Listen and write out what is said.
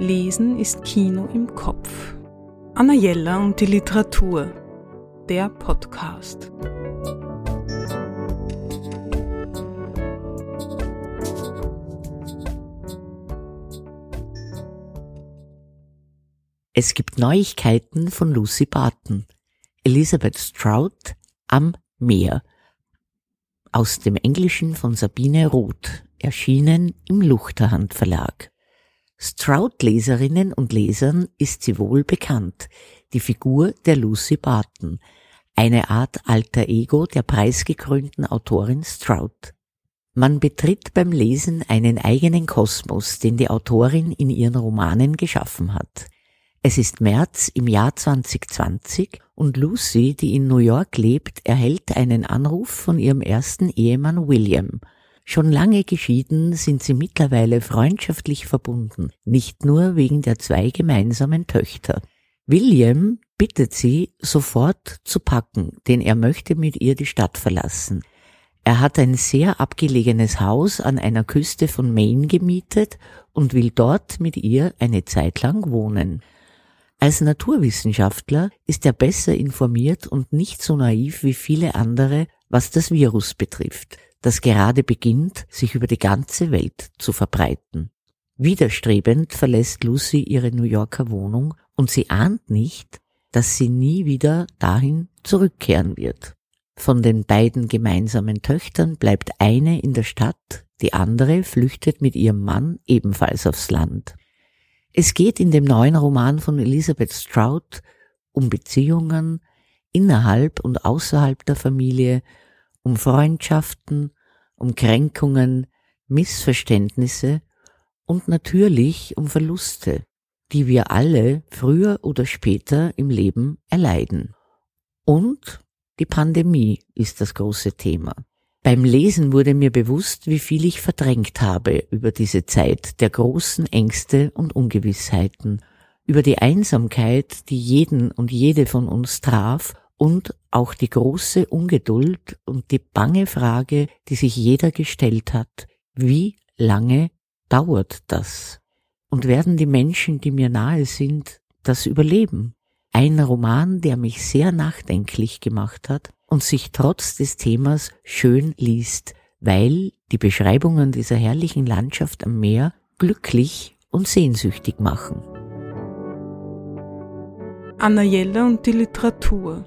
Lesen ist Kino im Kopf. Anna Jella und die Literatur. Der Podcast. Es gibt Neuigkeiten von Lucy Barton. Elizabeth Strout am Meer. Aus dem Englischen von Sabine Roth, erschienen im Luchterhand Verlag. Stroud-Leserinnen und Lesern ist sie wohl bekannt, die Figur der Lucy Barton, eine Art alter Ego der preisgekrönten Autorin Stroud. Man betritt beim Lesen einen eigenen Kosmos, den die Autorin in ihren Romanen geschaffen hat. Es ist März im Jahr 2020 und Lucy, die in New York lebt, erhält einen Anruf von ihrem ersten Ehemann William – Schon lange geschieden sind sie mittlerweile freundschaftlich verbunden, nicht nur wegen der zwei gemeinsamen Töchter. William bittet sie, sofort zu packen, denn er möchte mit ihr die Stadt verlassen. Er hat ein sehr abgelegenes Haus an einer Küste von Maine gemietet und will dort mit ihr eine Zeit lang wohnen. Als Naturwissenschaftler ist er besser informiert und nicht so naiv wie viele andere, was das Virus betrifft das gerade beginnt, sich über die ganze Welt zu verbreiten. Widerstrebend verlässt Lucy ihre New Yorker Wohnung und sie ahnt nicht, dass sie nie wieder dahin zurückkehren wird. Von den beiden gemeinsamen Töchtern bleibt eine in der Stadt, die andere flüchtet mit ihrem Mann ebenfalls aufs Land. Es geht in dem neuen Roman von Elizabeth Strout um Beziehungen innerhalb und außerhalb der Familie, um Freundschaften, um Kränkungen, Missverständnisse und natürlich um Verluste, die wir alle früher oder später im Leben erleiden. Und die Pandemie ist das große Thema. Beim Lesen wurde mir bewusst, wie viel ich verdrängt habe über diese Zeit der großen Ängste und Ungewissheiten, über die Einsamkeit, die jeden und jede von uns traf und auch die große Ungeduld und die bange Frage, die sich jeder gestellt hat, wie lange dauert das? Und werden die Menschen, die mir nahe sind, das überleben? Ein Roman, der mich sehr nachdenklich gemacht hat und sich trotz des Themas schön liest, weil die Beschreibungen dieser herrlichen Landschaft am Meer glücklich und sehnsüchtig machen. Anna Jelle und die Literatur